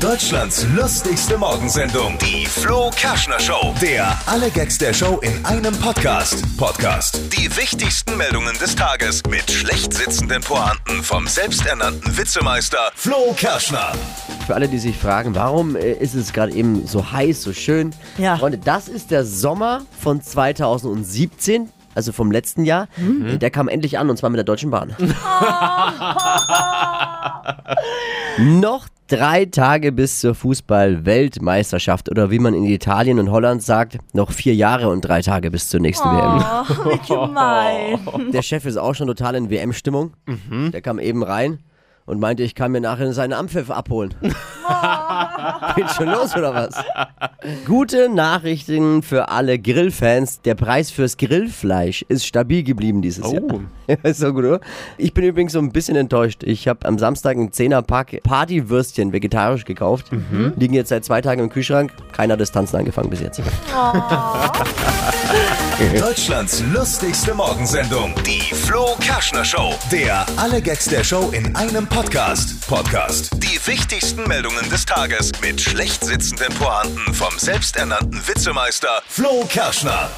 Deutschlands lustigste Morgensendung, die Flo Kerschner Show. Der alle Gags der Show in einem Podcast. Podcast. Die wichtigsten Meldungen des Tages mit schlecht sitzenden Pointen vom selbsternannten Witzemeister Flo Kerschner. Für alle, die sich fragen, warum äh, ist es gerade eben so heiß, so schön. Ja. Freunde, das ist der Sommer von 2017. Also vom letzten Jahr. Äh, Der kam endlich an und zwar mit der Deutschen Bahn. Noch drei Tage bis zur Fußball-Weltmeisterschaft oder wie man in Italien und Holland sagt, noch vier Jahre und drei Tage bis zur nächsten WM. Oh, wie gemein. Der Chef ist auch schon total in WM-Stimmung. Der kam eben rein und meinte, ich kann mir nachher seine Ampfiff abholen. Geht schon los oder was? Gute Nachrichten für alle Grillfans. Der Preis fürs Grillfleisch ist stabil geblieben dieses Jahr. Ja, ist so gut, oder? Ich bin übrigens so ein bisschen enttäuscht. Ich habe am Samstag einen 10er-Pack Partywürstchen vegetarisch gekauft. Liegen jetzt seit zwei Tagen im Kühlschrank. Keiner hat das Tanzen angefangen bis jetzt. Deutschlands lustigste Morgensendung, die Flo Kerschner Show. Der alle Gags der Show in einem Podcast. Podcast. Die wichtigsten Meldungen des Tages mit schlecht sitzenden Pointen vom selbsternannten Witzemeister Flo Kerschner.